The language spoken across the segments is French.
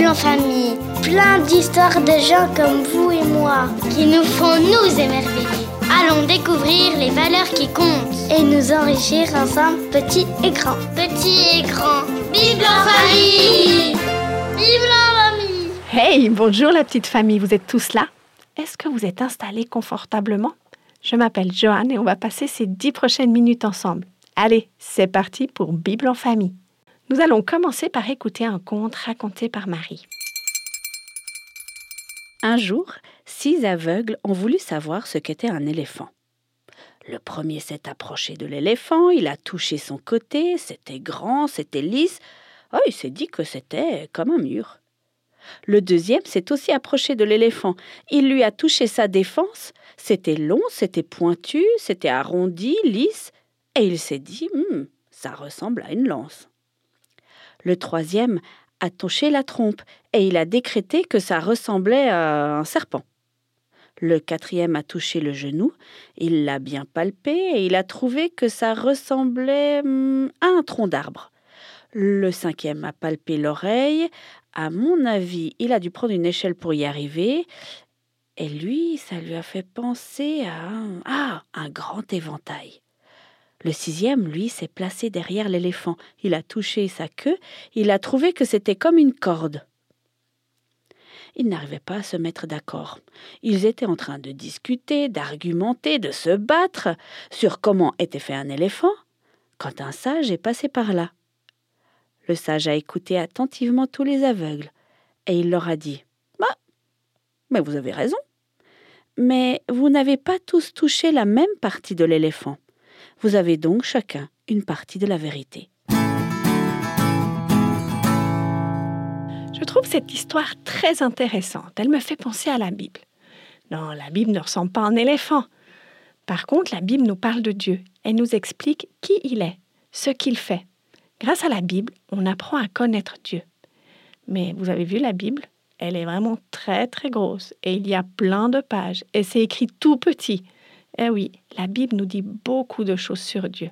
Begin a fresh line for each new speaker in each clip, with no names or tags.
Bible en famille. Plein d'histoires de gens comme vous et moi qui nous font nous émerveiller. Allons découvrir les valeurs qui comptent et nous enrichir ensemble, petits et grands. Petits et grands. Bible en famille Bible en famille
Hey, bonjour la petite famille, vous êtes tous là? Est-ce que vous êtes installés confortablement? Je m'appelle Joanne et on va passer ces dix prochaines minutes ensemble. Allez, c'est parti pour Bible en famille. Nous allons commencer par écouter un conte raconté par Marie.
Un jour, six aveugles ont voulu savoir ce qu'était un éléphant. Le premier s'est approché de l'éléphant, il a touché son côté, c'était grand, c'était lisse. Oh, il s'est dit que c'était comme un mur. Le deuxième s'est aussi approché de l'éléphant. Il lui a touché sa défense. C'était long, c'était pointu, c'était arrondi, lisse. Et il s'est dit, Hum, ça ressemble à une lance. Le troisième a touché la trompe et il a décrété que ça ressemblait à un serpent. Le quatrième a touché le genou, il l'a bien palpé et il a trouvé que ça ressemblait hum, à un tronc d'arbre. Le cinquième a palpé l'oreille. À mon avis, il a dû prendre une échelle pour y arriver. Et lui, ça lui a fait penser à un, ah, un grand éventail. Le sixième, lui, s'est placé derrière l'éléphant. Il a touché sa queue. Il a trouvé que c'était comme une corde. Ils n'arrivaient pas à se mettre d'accord. Ils étaient en train de discuter, d'argumenter, de se battre sur comment était fait un éléphant, quand un sage est passé par là. Le sage a écouté attentivement tous les aveugles, et il leur a dit Bah, mais vous avez raison. Mais vous n'avez pas tous touché la même partie de l'éléphant. Vous avez donc chacun une partie de la vérité.
Je trouve cette histoire très intéressante. Elle me fait penser à la Bible. Non, la Bible ne ressemble pas à un éléphant. Par contre, la Bible nous parle de Dieu. Elle nous explique qui il est, ce qu'il fait. Grâce à la Bible, on apprend à connaître Dieu. Mais vous avez vu la Bible Elle est vraiment très très grosse et il y a plein de pages et c'est écrit tout petit. Eh oui, la Bible nous dit beaucoup de choses sur Dieu.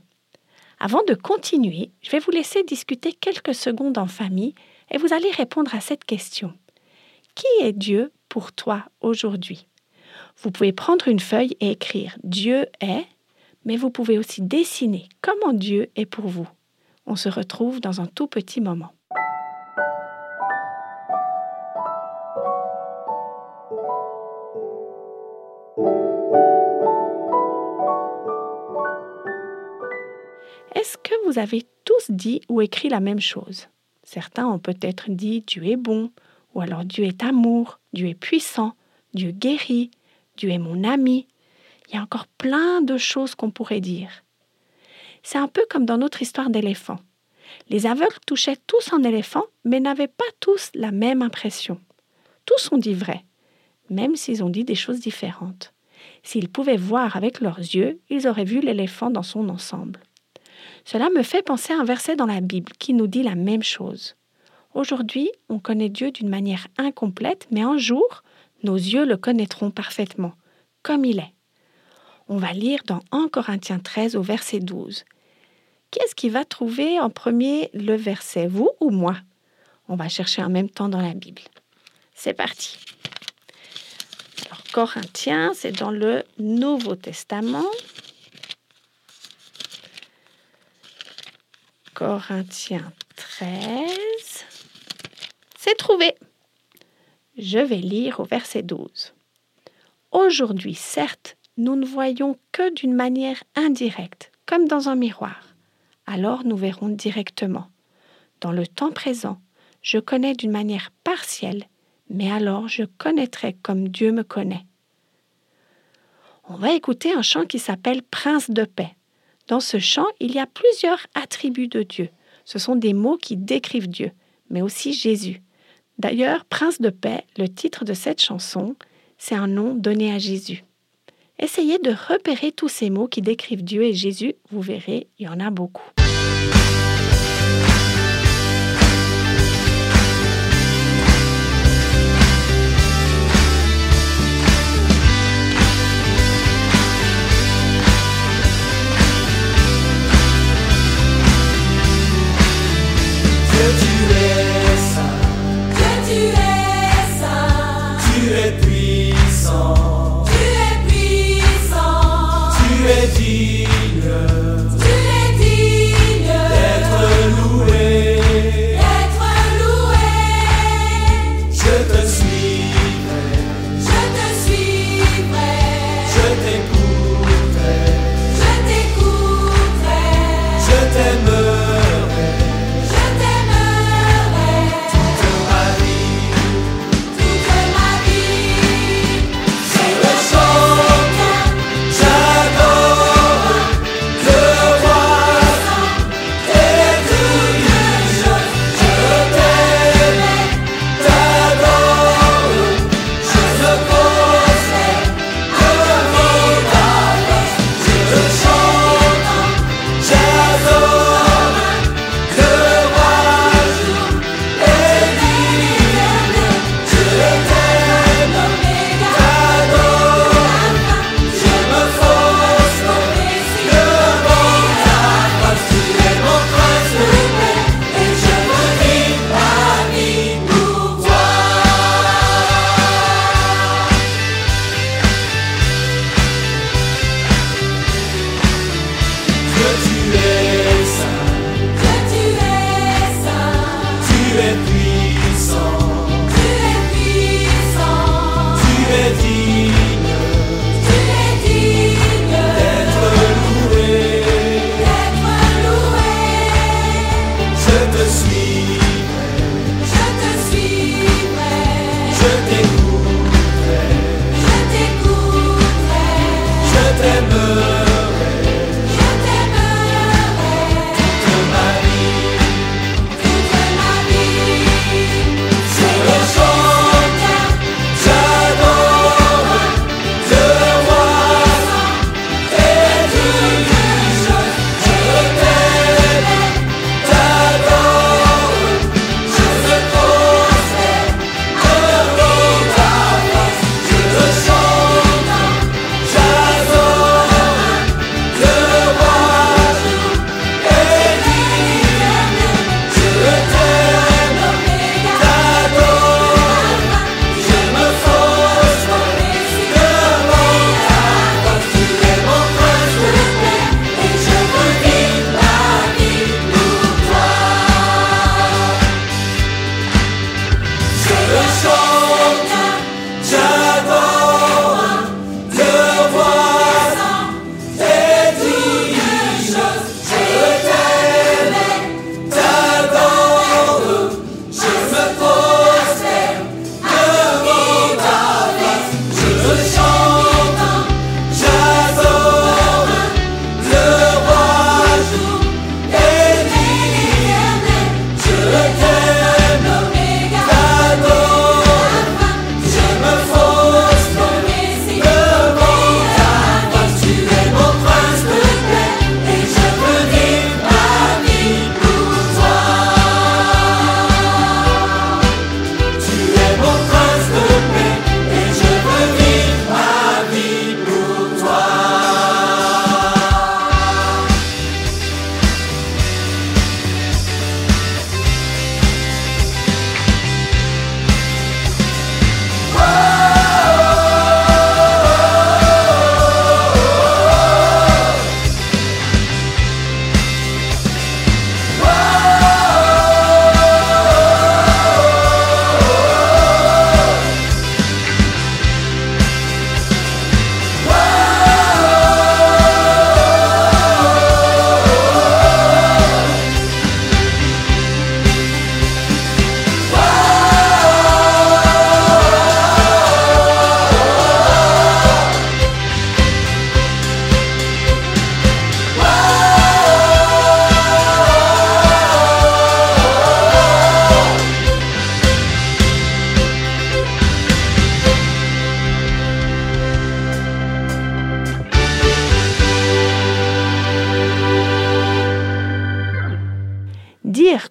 Avant de continuer, je vais vous laisser discuter quelques secondes en famille et vous allez répondre à cette question. Qui est Dieu pour toi aujourd'hui? Vous pouvez prendre une feuille et écrire Dieu est, mais vous pouvez aussi dessiner comment Dieu est pour vous. On se retrouve dans un tout petit moment. Est-ce que vous avez tous dit ou écrit la même chose? Certains ont peut-être dit Dieu est bon, ou alors Dieu est amour, Dieu est puissant, Dieu guérit, Dieu est mon ami. Il y a encore plein de choses qu'on pourrait dire. C'est un peu comme dans notre histoire d'éléphant. Les aveugles touchaient tous un éléphant, mais n'avaient pas tous la même impression. Tous ont dit vrai, même s'ils ont dit des choses différentes. S'ils pouvaient voir avec leurs yeux, ils auraient vu l'éléphant dans son ensemble. Cela me fait penser à un verset dans la Bible qui nous dit la même chose. Aujourd'hui, on connaît Dieu d'une manière incomplète, mais un jour, nos yeux le connaîtront parfaitement, comme il est. On va lire dans 1 Corinthiens 13 au verset 12. Qui est-ce qui va trouver en premier le verset, vous ou moi? On va chercher en même temps dans la Bible. C'est parti. Alors, Corinthiens, c'est dans le Nouveau Testament. Corinthiens 13. C'est trouvé. Je vais lire au verset 12. Aujourd'hui, certes, nous ne voyons que d'une manière indirecte, comme dans un miroir. Alors nous verrons directement. Dans le temps présent, je connais d'une manière partielle, mais alors je connaîtrai comme Dieu me connaît. On va écouter un chant qui s'appelle Prince de paix. Dans ce chant, il y a plusieurs attributs de Dieu. Ce sont des mots qui décrivent Dieu, mais aussi Jésus. D'ailleurs, Prince de paix, le titre de cette chanson, c'est un nom donné à Jésus. Essayez de repérer tous ces mots qui décrivent Dieu et Jésus, vous verrez, il y en a beaucoup.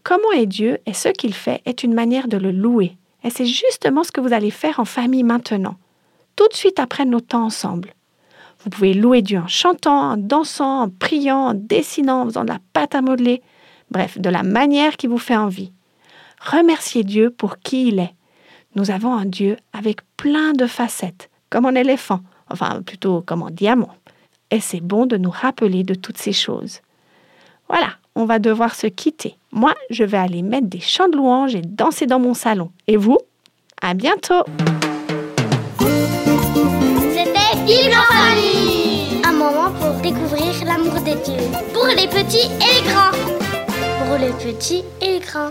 Comment est Dieu et ce qu'il fait est une manière de le louer. Et c'est justement ce que vous allez faire en famille maintenant, tout de suite après nos temps ensemble. Vous pouvez louer Dieu en chantant, en dansant, en priant, en dessinant, en faisant de la pâte à modeler, bref, de la manière qui vous fait envie. Remerciez Dieu pour qui il est. Nous avons un Dieu avec plein de facettes, comme un éléphant, enfin plutôt comme un diamant. Et c'est bon de nous rappeler de toutes ces choses. Voilà, on va devoir se quitter. Moi, je vais aller mettre des chants de louanges et danser dans mon salon. Et vous À bientôt
C'était Vivre en famille Un moment pour découvrir l'amour des dieux. Pour les petits et les grands. Pour les petits et les grands.